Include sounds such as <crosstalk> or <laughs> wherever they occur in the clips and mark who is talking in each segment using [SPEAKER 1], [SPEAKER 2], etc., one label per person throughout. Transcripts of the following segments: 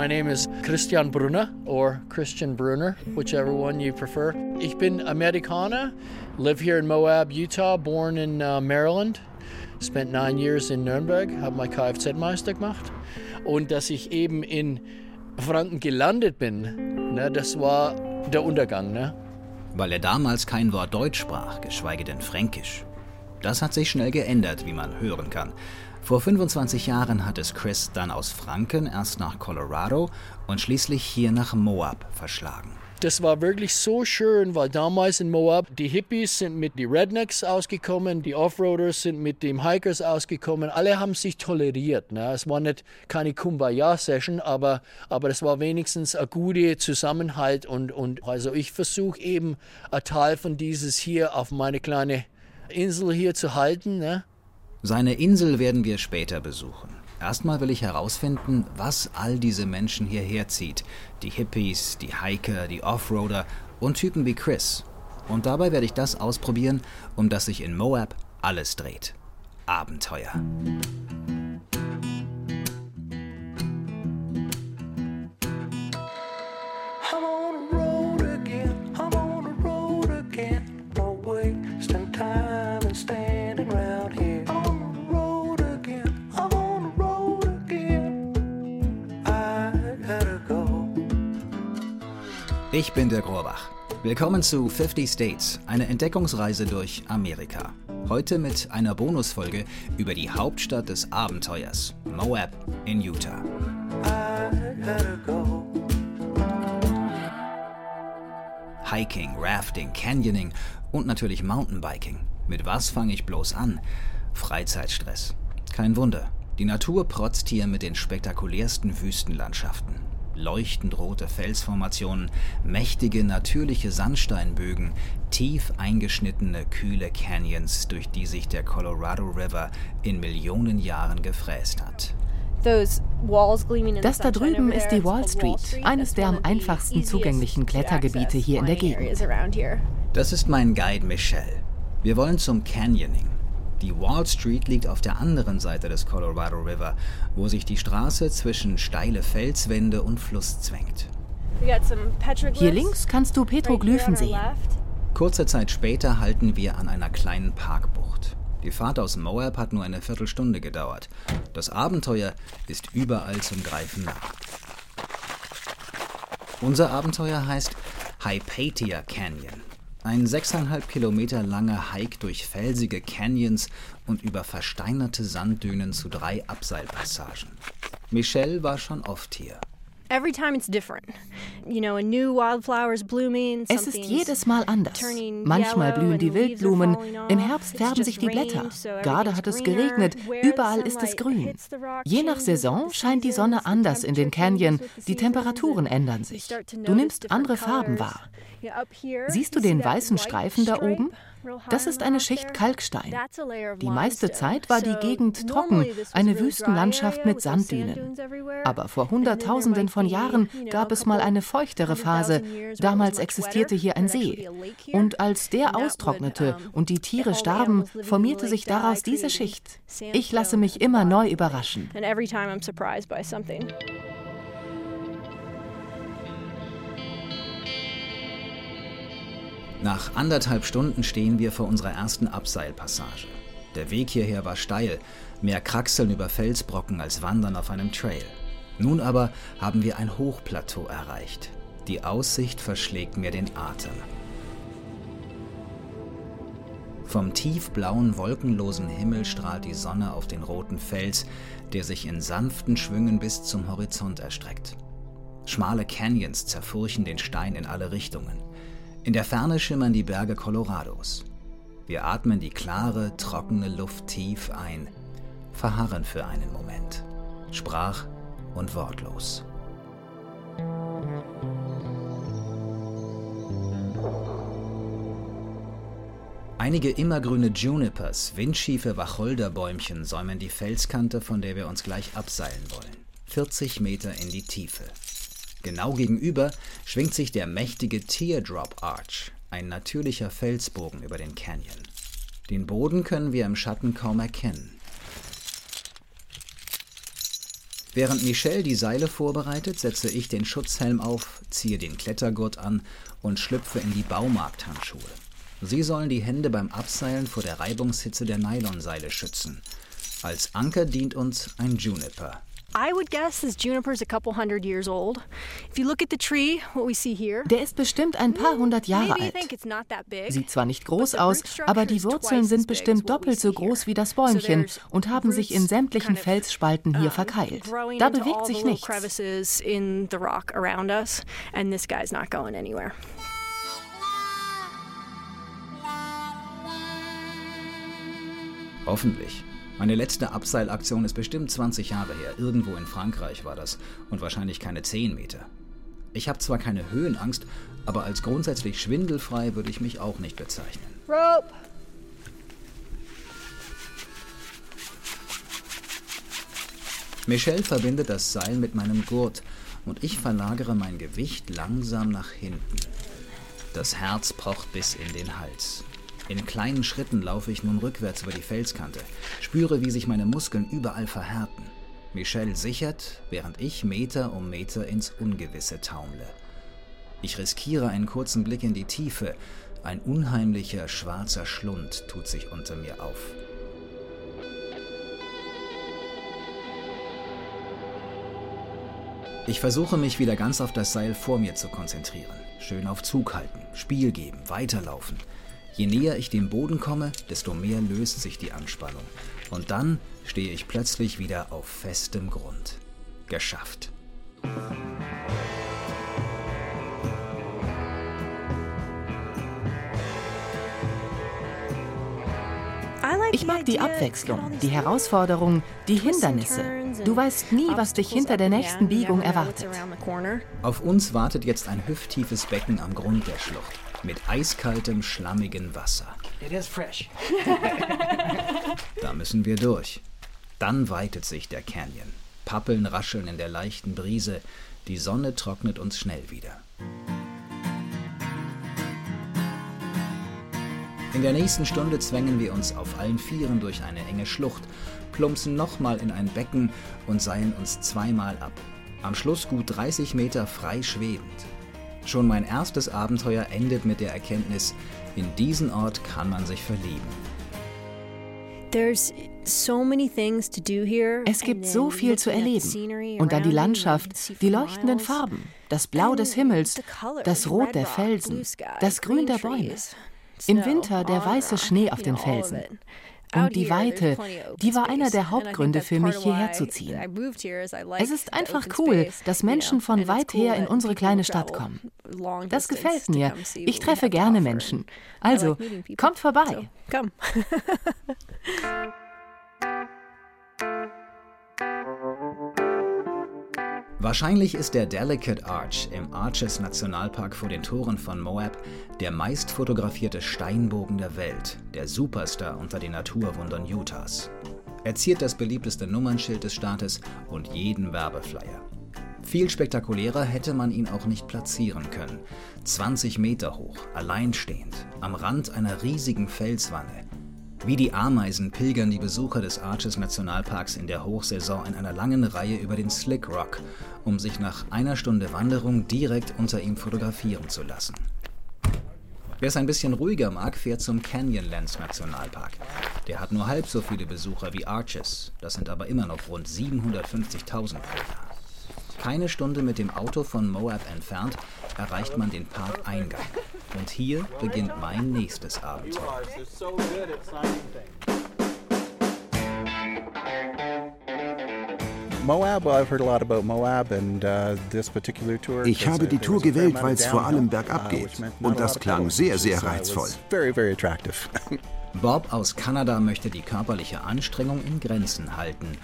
[SPEAKER 1] My name is Christian Brunner or Christian Brunner, whichever one you prefer. Ich bin Amerikaner, live here in Moab, Utah, born in uh, Maryland. Spent nine years in Nürnberg, habe mein Kfz-Meister gemacht. Und dass ich eben in Franken gelandet bin, ne, das war der Untergang. Ne?
[SPEAKER 2] Weil er damals kein Wort Deutsch sprach, geschweige denn Fränkisch. Das hat sich schnell geändert, wie man hören kann. Vor 25 Jahren hat es Chris dann aus Franken erst nach Colorado und schließlich hier nach Moab verschlagen.
[SPEAKER 1] Das war wirklich so schön, weil damals in Moab die Hippies sind mit den Rednecks ausgekommen, die Offroaders sind mit den Hikers ausgekommen. Alle haben sich toleriert. Ne? Es war nicht keine Kumbaya-Session, aber, aber es war wenigstens ein guter Zusammenhalt. Und, und also ich versuche eben ein Teil von dieses hier auf meine kleine Insel hier zu halten. Ne?
[SPEAKER 2] Seine Insel werden wir später besuchen. Erstmal will ich herausfinden, was all diese Menschen hierher zieht. Die Hippies, die Hiker, die Offroader und Typen wie Chris. Und dabei werde ich das ausprobieren, um das sich in Moab alles dreht. Abenteuer. Ich bin der Grorbach. Willkommen zu 50 States, eine Entdeckungsreise durch Amerika. Heute mit einer Bonusfolge über die Hauptstadt des Abenteuers, Moab in Utah. Hiking, Rafting, Canyoning und natürlich Mountainbiking. Mit was fange ich bloß an? Freizeitstress. Kein Wunder. Die Natur protzt hier mit den spektakulärsten Wüstenlandschaften leuchtend rote Felsformationen, mächtige natürliche Sandsteinbögen, tief eingeschnittene kühle Canyons, durch die sich der Colorado River in Millionen Jahren gefräst hat.
[SPEAKER 3] Das da drüben ist die Wall Street, eines der am einfachsten zugänglichen Klettergebiete hier in der Gegend.
[SPEAKER 2] Das ist mein Guide Michelle. Wir wollen zum Canyoning. Die Wall Street liegt auf der anderen Seite des Colorado River, wo sich die Straße zwischen steile Felswände und Fluss zwängt.
[SPEAKER 3] Hier links kannst du Petroglyphen sehen.
[SPEAKER 2] Kurze Zeit später halten wir an einer kleinen Parkbucht. Die Fahrt aus Moab hat nur eine Viertelstunde gedauert. Das Abenteuer ist überall zum Greifen nah. Unser Abenteuer heißt Hypatia Canyon. Ein sechseinhalb Kilometer langer Hike durch felsige Canyons und über versteinerte Sanddünen zu drei Abseilpassagen. Michelle war schon oft hier.
[SPEAKER 3] Es ist jedes Mal anders. Manchmal blühen die Wildblumen, im Herbst färben sich die Blätter. Gerade hat es geregnet, überall ist es grün. Je nach Saison scheint die Sonne anders in den Canyon, die Temperaturen ändern sich. Du nimmst andere Farben wahr. Siehst du den weißen Streifen da oben? Das ist eine Schicht Kalkstein. Die meiste Zeit war die Gegend trocken, eine Wüstenlandschaft mit Sanddünen. Aber vor Hunderttausenden von Jahren gab es mal eine feuchtere Phase. Damals existierte hier ein See. Und als der austrocknete und die Tiere starben, formierte sich daraus diese Schicht. Ich lasse mich immer neu überraschen.
[SPEAKER 2] Nach anderthalb Stunden stehen wir vor unserer ersten Abseilpassage. Der Weg hierher war steil, mehr Kraxeln über Felsbrocken als Wandern auf einem Trail. Nun aber haben wir ein Hochplateau erreicht. Die Aussicht verschlägt mir den Atem. Vom tiefblauen, wolkenlosen Himmel strahlt die Sonne auf den roten Fels, der sich in sanften Schwüngen bis zum Horizont erstreckt. Schmale Canyons zerfurchen den Stein in alle Richtungen. In der Ferne schimmern die Berge Colorados. Wir atmen die klare, trockene Luft tief ein, verharren für einen Moment, sprach und wortlos. Einige immergrüne Junipers, windschiefe Wacholderbäumchen säumen die Felskante, von der wir uns gleich abseilen wollen. 40 Meter in die Tiefe. Genau gegenüber schwingt sich der mächtige Teardrop Arch, ein natürlicher Felsbogen über den Canyon. Den Boden können wir im Schatten kaum erkennen. Während Michelle die Seile vorbereitet, setze ich den Schutzhelm auf, ziehe den Klettergurt an und schlüpfe in die Baumarkthandschuhe. Sie sollen die Hände beim Abseilen vor der Reibungshitze der Nylonseile schützen. Als Anker dient uns ein Juniper,
[SPEAKER 3] I would guess this juniper's a couple hundred years old. If you look at the tree, what we see here. Der ist bestimmt ein paar hundert Jahre alt. Sieht zwar nicht groß aus, aber die Wurzeln sind bestimmt doppelt so groß wie das Bäumchen und haben sich in sämtlichen Felsspalten hier verkeilt. Da bewegt sich nichts.
[SPEAKER 2] Hoffentlich. Meine letzte Abseilaktion ist bestimmt 20 Jahre her. Irgendwo in Frankreich war das. Und wahrscheinlich keine 10 Meter. Ich habe zwar keine Höhenangst, aber als grundsätzlich schwindelfrei würde ich mich auch nicht bezeichnen. Rope! Michelle verbindet das Seil mit meinem Gurt und ich verlagere mein Gewicht langsam nach hinten. Das Herz pocht bis in den Hals. In kleinen Schritten laufe ich nun rückwärts über die Felskante, spüre, wie sich meine Muskeln überall verhärten. Michelle sichert, während ich Meter um Meter ins Ungewisse taumle. Ich riskiere einen kurzen Blick in die Tiefe. Ein unheimlicher schwarzer Schlund tut sich unter mir auf. Ich versuche mich wieder ganz auf das Seil vor mir zu konzentrieren. Schön auf Zug halten, Spiel geben, weiterlaufen. Je näher ich dem Boden komme, desto mehr löst sich die Anspannung. Und dann stehe ich plötzlich wieder auf festem Grund. Geschafft.
[SPEAKER 3] Ich mag die Abwechslung, die Herausforderung, die Hindernisse. Du weißt nie, was dich hinter der nächsten Biegung erwartet.
[SPEAKER 2] Auf uns wartet jetzt ein hüfttiefes Becken am Grund der Schlucht mit eiskaltem, schlammigen Wasser. It is fresh. <laughs> da müssen wir durch. Dann weitet sich der Canyon. Pappeln rascheln in der leichten Brise. Die Sonne trocknet uns schnell wieder. In der nächsten Stunde zwängen wir uns auf allen Vieren durch eine enge Schlucht, plumpsen nochmal in ein Becken und seilen uns zweimal ab. Am Schluss gut 30 Meter frei schwebend. Schon mein erstes Abenteuer endet mit der Erkenntnis, in diesen Ort kann man sich verlieben.
[SPEAKER 3] Es gibt so viel zu erleben. Und dann die Landschaft, die leuchtenden Farben, das Blau des Himmels, das Rot der Felsen, das Grün der Bäume. Im Winter der weiße Schnee auf den Felsen. Und die Weite, die war einer der Hauptgründe für mich, hierher zu ziehen. Es ist einfach cool, dass Menschen von weit her in unsere kleine Stadt kommen. Das gefällt mir. Ich treffe gerne Menschen. Also, kommt vorbei. <laughs>
[SPEAKER 2] Wahrscheinlich ist der Delicate Arch im Arches Nationalpark vor den Toren von Moab der meist fotografierte Steinbogen der Welt, der Superstar unter den Naturwundern Utahs. Er ziert das beliebteste Nummernschild des Staates und jeden Werbeflyer. Viel spektakulärer hätte man ihn auch nicht platzieren können. 20 Meter hoch, alleinstehend, am Rand einer riesigen Felswanne, wie die Ameisen pilgern die Besucher des Arches Nationalparks in der Hochsaison in einer langen Reihe über den Slick Rock, um sich nach einer Stunde Wanderung direkt unter ihm fotografieren zu lassen. Wer es ein bisschen ruhiger mag, fährt zum Canyonlands Nationalpark. Der hat nur halb so viele Besucher wie Arches, das sind aber immer noch rund 750.000 pro Jahr. Keine Stunde mit dem Auto von Moab entfernt erreicht man den Parkeingang. Und hier beginnt mein nächstes Abenteuer.
[SPEAKER 4] Ich habe die Tour gewählt, weil es vor allem bergab geht. Und das klang sehr, sehr reizvoll. <laughs>
[SPEAKER 2] Bob aus Kanada möchte die körperliche Anstrengung in Grenzen halten,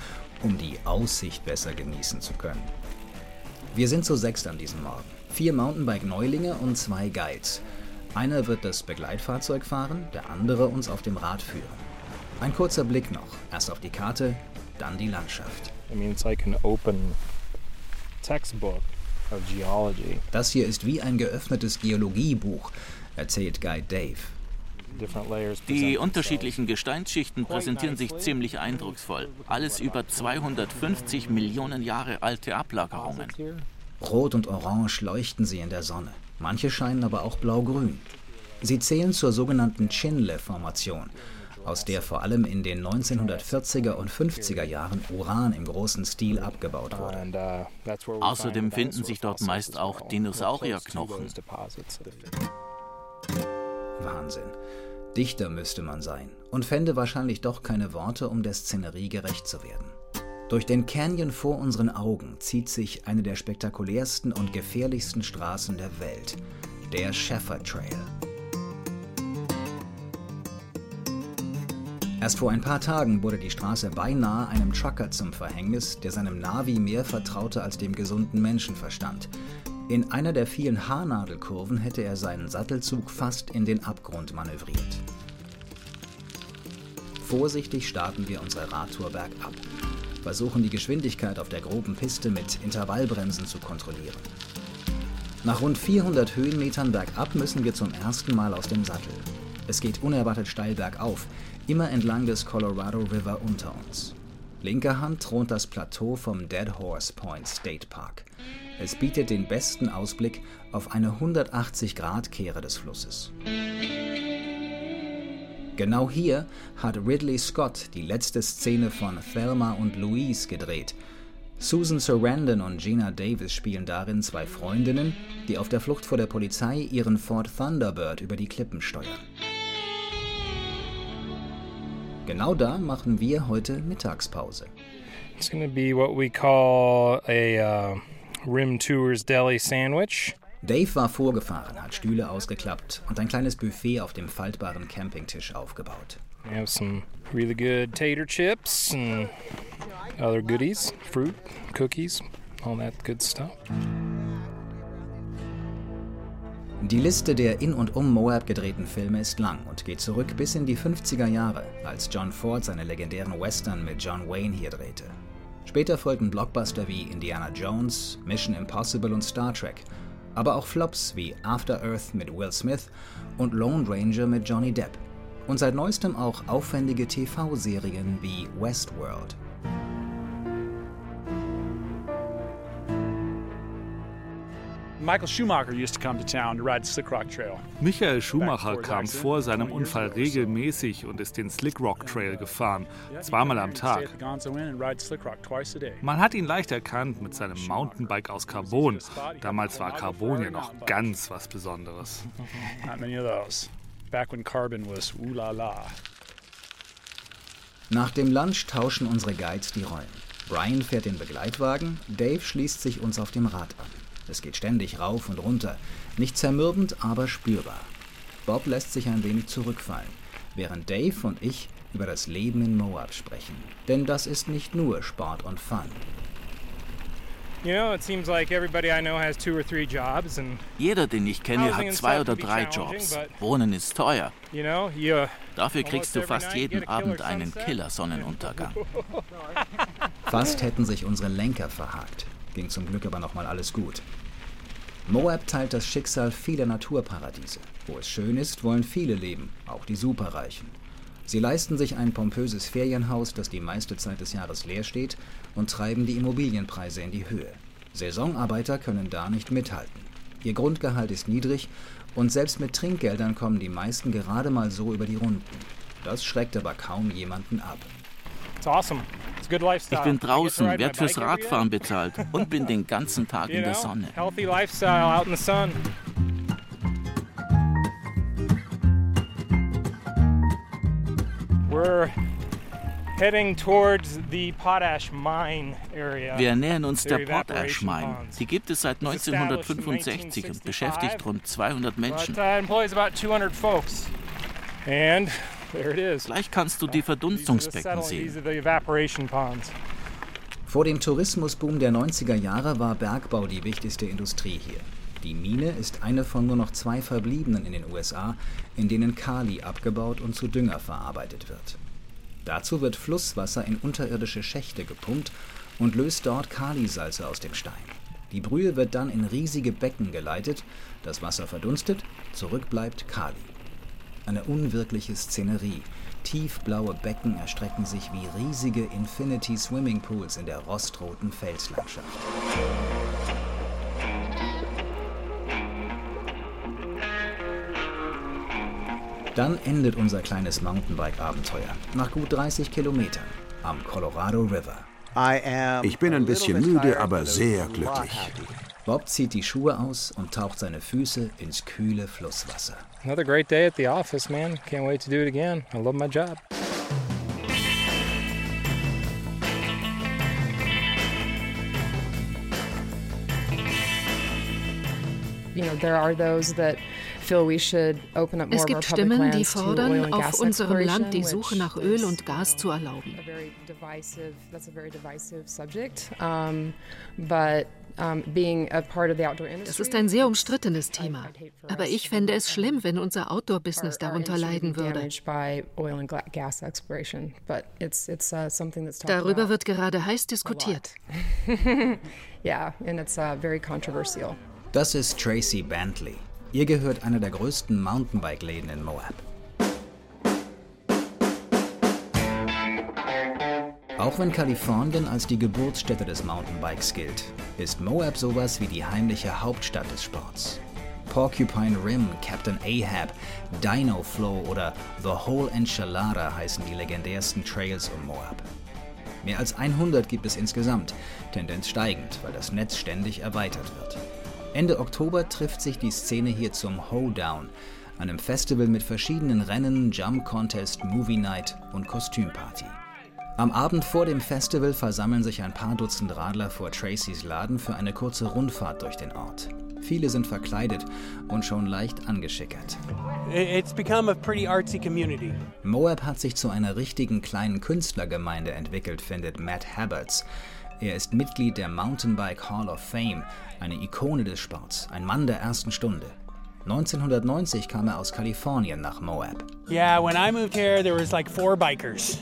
[SPEAKER 2] um die Aussicht besser genießen zu können. Wir sind zu sechst an diesem Morgen. Vier Mountainbike-Neulinge und zwei Guides. Einer wird das Begleitfahrzeug fahren, der andere uns auf dem Rad führen. Ein kurzer Blick noch. Erst auf die Karte, dann die Landschaft. Das hier ist wie ein geöffnetes Geologiebuch, erzählt Guide Dave.
[SPEAKER 5] Die unterschiedlichen Gesteinsschichten präsentieren sich ziemlich eindrucksvoll. Alles über 250 Millionen Jahre alte Ablagerungen.
[SPEAKER 2] Rot und Orange leuchten sie in der Sonne. Manche scheinen aber auch blau-grün. Sie zählen zur sogenannten Chinle-Formation, aus der vor allem in den 1940er und 50er Jahren Uran im großen Stil abgebaut wurde.
[SPEAKER 5] Uh, Außerdem finden sich dort meist auch Dinosaurierknochen.
[SPEAKER 2] Wahnsinn. Dichter müsste man sein und fände wahrscheinlich doch keine Worte, um der Szenerie gerecht zu werden. Durch den Canyon vor unseren Augen zieht sich eine der spektakulärsten und gefährlichsten Straßen der Welt, der Shepherd Trail. Erst vor ein paar Tagen wurde die Straße beinahe einem Trucker zum Verhängnis, der seinem Navi mehr vertraute als dem gesunden Menschenverstand. In einer der vielen Haarnadelkurven hätte er seinen Sattelzug fast in den Abgrund manövriert. Vorsichtig starten wir unsere Radtour bergab, versuchen die Geschwindigkeit auf der groben Piste mit Intervallbremsen zu kontrollieren. Nach rund 400 Höhenmetern bergab müssen wir zum ersten Mal aus dem Sattel. Es geht unerwartet steil bergauf, immer entlang des Colorado River unter uns. Linker Hand thront das Plateau vom Dead Horse Point State Park. Es bietet den besten Ausblick auf eine 180-Grad-Kehre des Flusses. Genau hier hat Ridley Scott die letzte Szene von Thelma und Louise gedreht. Susan Sarandon und Gina Davis spielen darin zwei Freundinnen, die auf der Flucht vor der Polizei ihren Ford Thunderbird über die Klippen steuern. Genau da machen wir heute Mittagspause.
[SPEAKER 6] It's going to be what we call a uh, Rim Tours Deli Sandwich.
[SPEAKER 2] Dave war vorgefahren, hat Stühle ausgeklappt und ein kleines Buffet auf dem faltbaren Campingtisch aufgebaut.
[SPEAKER 6] We have some really good tater chips and other goodies, fruit, cookies, all that good stuff.
[SPEAKER 2] Die Liste der in und um Moab gedrehten Filme ist lang und geht zurück bis in die 50er Jahre, als John Ford seine legendären Western mit John Wayne hier drehte. Später folgten Blockbuster wie Indiana Jones, Mission Impossible und Star Trek, aber auch Flops wie After Earth mit Will Smith und Lone Ranger mit Johnny Depp. Und seit neuestem auch aufwendige TV-Serien wie Westworld.
[SPEAKER 7] Michael Schumacher
[SPEAKER 8] kam vor seinem Unfall regelmäßig und ist den Slick Rock Trail gefahren, zweimal am Tag. Man hat ihn leicht erkannt mit seinem Mountainbike aus Carbon. Damals war Carbon ja noch ganz was Besonderes. <laughs>
[SPEAKER 2] Nach dem Lunch tauschen unsere Guides die Rollen. Brian fährt den Begleitwagen, Dave schließt sich uns auf dem Rad an. Es geht ständig rauf und runter, nicht zermürbend, aber spürbar. Bob lässt sich ein wenig zurückfallen, während Dave und ich über das Leben in Moab sprechen. Denn das ist nicht nur Sport und Fun.
[SPEAKER 5] Jeder, den ich kenne, hat zwei oder drei Jobs. Wohnen ist teuer. Dafür kriegst du fast jeden Abend einen Killer-Sonnenuntergang. <laughs>
[SPEAKER 2] Fast hätten sich unsere Lenker verhakt ging zum Glück aber nochmal alles gut. Moab teilt das Schicksal vieler Naturparadiese. Wo es schön ist, wollen viele leben, auch die Superreichen. Sie leisten sich ein pompöses Ferienhaus, das die meiste Zeit des Jahres leer steht, und treiben die Immobilienpreise in die Höhe. Saisonarbeiter können da nicht mithalten. Ihr Grundgehalt ist niedrig und selbst mit Trinkgeldern kommen die meisten gerade mal so über die Runden. Das schreckt aber kaum jemanden ab.
[SPEAKER 5] Ich bin draußen, werde fürs Radfahren bezahlt und bin den ganzen Tag in der Sonne. Wir nähern uns der Potash Mine. Die gibt es seit 1965 und beschäftigt rund 200 Menschen.
[SPEAKER 6] And
[SPEAKER 5] Gleich kannst du die Verdunstungsbecken sehen.
[SPEAKER 2] Vor dem Tourismusboom der 90er Jahre war Bergbau die wichtigste Industrie hier. Die Mine ist eine von nur noch zwei verbliebenen in den USA, in denen Kali abgebaut und zu Dünger verarbeitet wird. Dazu wird Flusswasser in unterirdische Schächte gepumpt und löst dort Kalisalze aus dem Stein. Die Brühe wird dann in riesige Becken geleitet, das Wasser verdunstet, zurück bleibt Kali. Eine unwirkliche Szenerie. Tiefblaue Becken erstrecken sich wie riesige Infinity Swimming Pools in der rostroten Felslandschaft. Dann endet unser kleines Mountainbike-Abenteuer nach gut 30 Kilometern am Colorado River.
[SPEAKER 4] Ich bin ein bisschen müde, aber sehr glücklich.
[SPEAKER 2] Bob zieht die Schuhe aus und taucht seine Füße ins kühle Flusswasser.
[SPEAKER 6] Another great day at the office, man. Can't wait to do it again. I love my job.
[SPEAKER 9] You know, there are those that
[SPEAKER 10] es gibt Stimmen, die fordern, auf unserem Land die Suche nach Öl und Gas zu erlauben. Das ist ein sehr umstrittenes Thema. Aber ich fände es schlimm, wenn unser Outdoor-Business darunter leiden würde. Uh, Darüber wird gerade heiß diskutiert. <laughs>
[SPEAKER 9] Uh,
[SPEAKER 2] das ist Tracy Bentley. Ihr gehört einer der größten Mountainbike-Läden in Moab. Auch wenn Kalifornien als die Geburtsstätte des Mountainbikes gilt, ist Moab sowas wie die heimliche Hauptstadt des Sports. Porcupine Rim, Captain Ahab, Dino Flow oder The Whole Enchilada heißen die legendärsten Trails um Moab. Mehr als 100 gibt es insgesamt, Tendenz steigend, weil das Netz ständig erweitert wird. Ende Oktober trifft sich die Szene hier zum Hoedown, einem Festival mit verschiedenen Rennen, Jump Contest, Movie Night und Kostümparty. Am Abend vor dem Festival versammeln sich ein paar Dutzend Radler vor Tracys Laden für eine kurze Rundfahrt durch den Ort. Viele sind verkleidet und schon leicht angeschickert. Moab hat sich zu einer richtigen kleinen Künstlergemeinde entwickelt, findet Matt Haberts. Er ist Mitglied der Mountainbike Hall of Fame, eine Ikone des Sports, ein Mann der ersten Stunde. 1990 kam er aus Kalifornien nach Moab.
[SPEAKER 11] Yeah, when I moved here, there was like four bikers.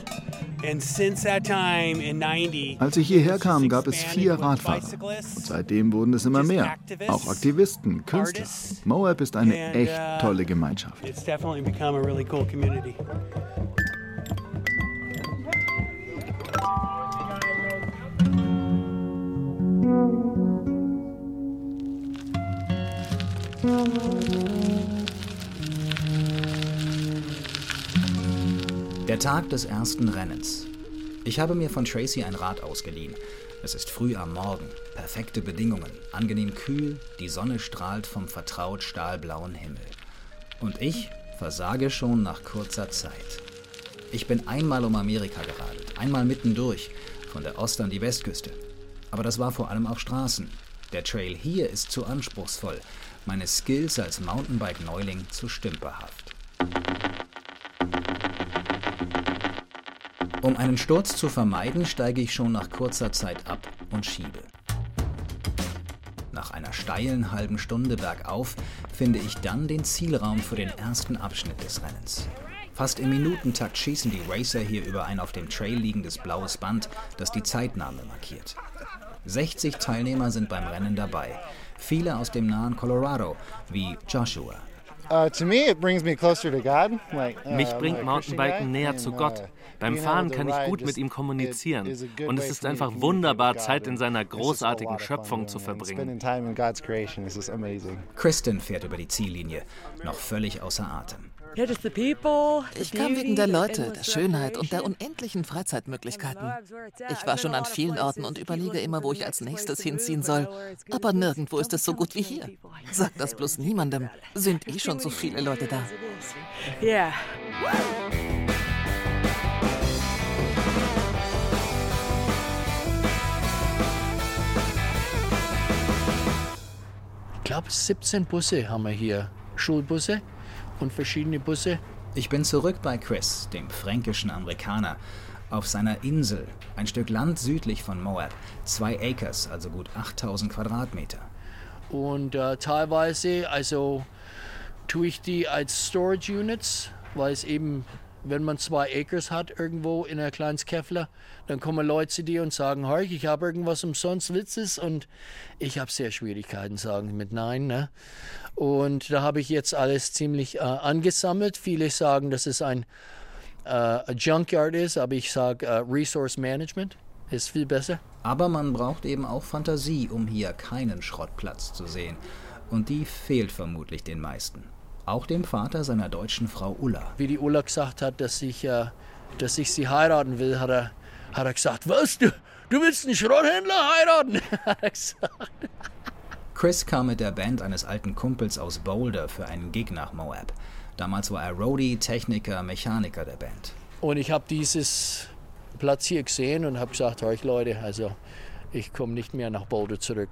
[SPEAKER 12] Als ich hierher kam, gab es vier Radfahrer. Und seitdem wurden es immer mehr. Auch Aktivisten, Künstler. Moab ist eine echt uh, tolle Gemeinschaft.
[SPEAKER 2] Der Tag des ersten Rennens. Ich habe mir von Tracy ein Rad ausgeliehen. Es ist früh am Morgen, perfekte Bedingungen, angenehm kühl, die Sonne strahlt vom vertraut stahlblauen Himmel. Und ich versage schon nach kurzer Zeit. Ich bin einmal um Amerika geradelt, einmal mittendurch, von der Ost- an die Westküste. Aber das war vor allem auf Straßen. Der Trail hier ist zu anspruchsvoll, meine Skills als Mountainbike-Neuling zu stümperhaft. Um einen Sturz zu vermeiden, steige ich schon nach kurzer Zeit ab und schiebe. Nach einer steilen halben Stunde bergauf finde ich dann den Zielraum für den ersten Abschnitt des Rennens. Fast im Minutentakt schießen die Racer hier über ein auf dem Trail liegendes blaues Band, das die Zeitnahme markiert. 60 Teilnehmer sind beim Rennen dabei, viele aus dem nahen Colorado, wie Joshua.
[SPEAKER 13] Uh, uh, mich
[SPEAKER 14] bringt Mountainbiken näher zu Gott. Beim Fahren kann ich gut mit ihm kommunizieren. Und es ist einfach wunderbar, Zeit in seiner großartigen Schöpfung zu verbringen.
[SPEAKER 2] Kristen fährt über die Ziellinie, noch völlig außer Atem.
[SPEAKER 3] Ich kam wegen der Leute, der Schönheit und der unendlichen Freizeitmöglichkeiten. Ich war schon an vielen Orten und überlege immer, wo ich als nächstes hinziehen soll. Aber nirgendwo ist es so gut wie hier. Sag das bloß niemandem. Sind eh schon so viele Leute da. Ja.
[SPEAKER 1] Ich glaube, 17 Busse haben wir hier. Schulbusse und verschiedene Busse.
[SPEAKER 2] Ich bin zurück bei Chris, dem fränkischen Amerikaner, auf seiner Insel, ein Stück Land südlich von Moab, zwei Acres, also gut 8000 Quadratmeter.
[SPEAKER 1] Und äh, teilweise, also tue ich die als Storage Units, weil es eben wenn man zwei Acres hat irgendwo in einer kleinen Käffler, dann kommen Leute zu dir und sagen, ich habe irgendwas umsonst Witzes und ich habe sehr Schwierigkeiten sagen mit Nein. Ne? Und da habe ich jetzt alles ziemlich äh, angesammelt. Viele sagen, dass es ein äh, Junkyard ist, aber ich sage äh, Resource Management ist viel besser.
[SPEAKER 2] Aber man braucht eben auch Fantasie, um hier keinen Schrottplatz zu sehen. Und die fehlt vermutlich den meisten. Auch dem Vater seiner deutschen Frau Ulla.
[SPEAKER 1] Wie die Ulla gesagt hat, dass ich, äh, dass ich sie heiraten will, hat er, hat er gesagt, was, du, du willst einen Schrotthändler heiraten? <laughs> hat er gesagt.
[SPEAKER 2] Chris kam mit der Band eines alten Kumpels aus Boulder für einen Gig nach Moab. Damals war er Roadie, Techniker, Mechaniker der Band.
[SPEAKER 1] Und ich habe dieses Platz hier gesehen und habe gesagt, euch Leute, also ich komme nicht mehr nach Boulder zurück.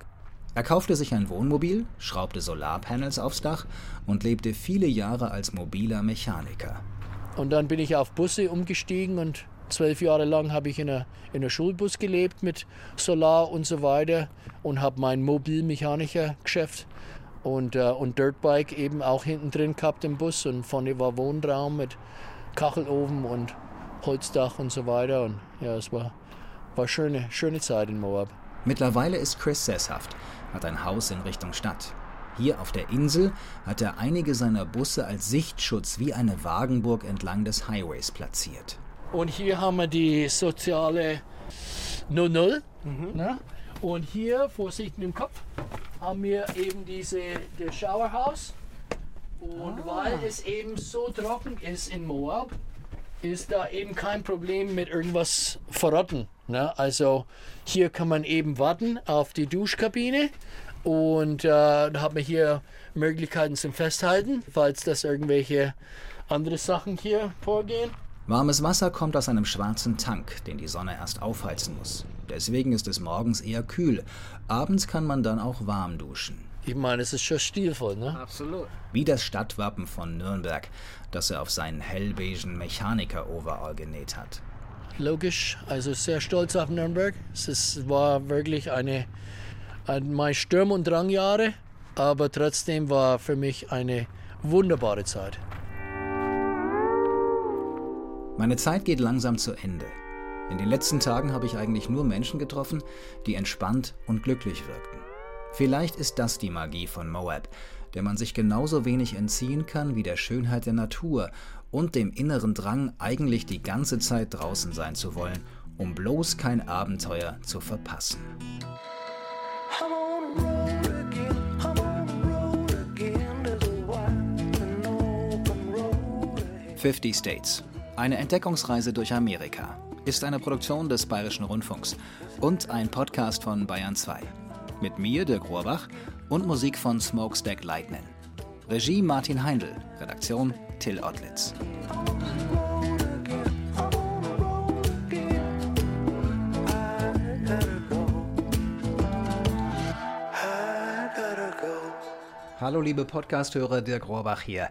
[SPEAKER 2] Er kaufte sich ein Wohnmobil, schraubte Solarpanels aufs Dach und lebte viele Jahre als mobiler Mechaniker.
[SPEAKER 1] Und dann bin ich auf Busse umgestiegen und zwölf Jahre lang habe ich in einem in Schulbus gelebt mit Solar und so weiter und habe mein Mobilmechanikergeschäft und, äh, und Dirtbike eben auch hinten drin gehabt im Bus und vorne war Wohnraum mit Kachelofen und Holzdach und so weiter und ja, es war, war schöne, schöne Zeit in Moab.
[SPEAKER 2] Mittlerweile ist Chris sesshaft hat ein Haus in Richtung Stadt. Hier auf der Insel hat er einige seiner Busse als Sichtschutz wie eine Wagenburg entlang des Highways platziert.
[SPEAKER 1] Und hier haben wir die soziale 00. Mhm. Ne? Und hier, Vorsicht mit dem Kopf, haben wir eben diese das Showerhaus. Und ah. weil es eben so trocken ist in Moab, ist da eben kein Problem mit irgendwas verrotten. Ne? Also hier kann man eben warten auf die Duschkabine und äh, da hat man hier Möglichkeiten zum Festhalten, falls das irgendwelche andere Sachen hier vorgehen.
[SPEAKER 2] Warmes Wasser kommt aus einem schwarzen Tank, den die Sonne erst aufheizen muss. Deswegen ist es morgens eher kühl. Abends kann man dann auch warm duschen.
[SPEAKER 1] Ich meine, es ist schon stilvoll, ne?
[SPEAKER 2] Absolut. Wie das Stadtwappen von Nürnberg, das er auf seinen hellbeigen Mechaniker-Overall genäht hat
[SPEAKER 1] logisch. Also sehr stolz auf Nürnberg. Es war wirklich eine, eine meine Sturm- und Drangjahre, aber trotzdem war für mich eine wunderbare Zeit.
[SPEAKER 2] Meine Zeit geht langsam zu Ende. In den letzten Tagen habe ich eigentlich nur Menschen getroffen, die entspannt und glücklich wirkten. Vielleicht ist das die Magie von Moab, der man sich genauso wenig entziehen kann wie der Schönheit der Natur und dem inneren Drang, eigentlich die ganze Zeit draußen sein zu wollen, um bloß kein Abenteuer zu verpassen. Fifty States. Eine Entdeckungsreise durch Amerika ist eine Produktion des Bayerischen Rundfunks und ein Podcast von Bayern 2. Mit mir, der Rohrbach, und Musik von Smokestack Lightning. Regie Martin Heindl, Redaktion Till Ottlitz. Hallo liebe Podcasthörer, Dirk Rohrbach hier.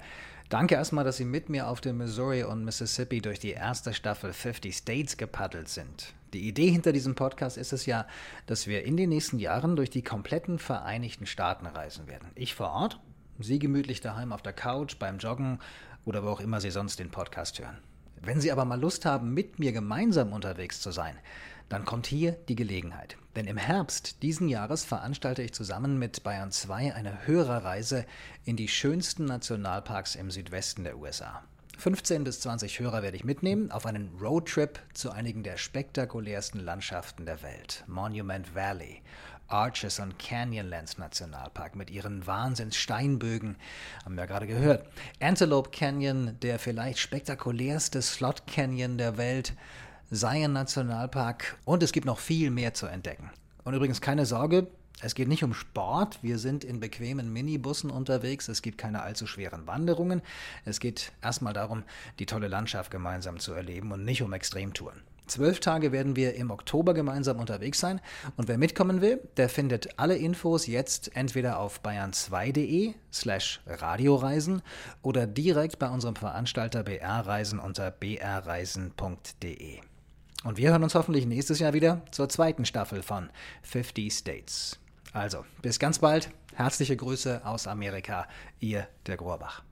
[SPEAKER 2] Danke erstmal, dass Sie mit mir auf dem Missouri und Mississippi durch die erste Staffel 50 States gepaddelt sind. Die Idee hinter diesem Podcast ist es ja, dass wir in den nächsten Jahren durch die kompletten Vereinigten Staaten reisen werden. Ich vor Ort, Sie gemütlich daheim auf der Couch, beim Joggen oder wo auch immer Sie sonst den Podcast hören. Wenn Sie aber mal Lust haben, mit mir gemeinsam unterwegs zu sein, dann kommt hier die Gelegenheit. Denn im Herbst diesen Jahres veranstalte ich zusammen mit Bayern 2 eine Hörerreise in die schönsten Nationalparks im Südwesten der USA. 15 bis 20 Hörer werde ich mitnehmen auf einen Roadtrip zu einigen der spektakulärsten Landschaften der Welt. Monument Valley, Arches und Canyonlands Nationalpark mit ihren Wahnsinns-Steinbögen, haben wir gerade gehört. Antelope Canyon, der vielleicht spektakulärste Slot Canyon der Welt, Zion Nationalpark und es gibt noch viel mehr zu entdecken. Und übrigens keine Sorge, es geht nicht um Sport. Wir sind in bequemen Minibussen unterwegs. Es gibt keine allzu schweren Wanderungen. Es geht erstmal darum, die tolle Landschaft gemeinsam zu erleben und nicht um Extremtouren. Zwölf Tage werden wir im Oktober gemeinsam unterwegs sein. Und wer mitkommen will, der findet alle Infos jetzt entweder auf bayern2.de slash radioreisen oder direkt bei unserem Veranstalter BR Reisen unter brreisen.de. Und wir hören uns hoffentlich nächstes Jahr wieder zur zweiten Staffel von 50 States. Also, bis ganz bald. Herzliche Grüße aus Amerika. Ihr, der Grohrbach.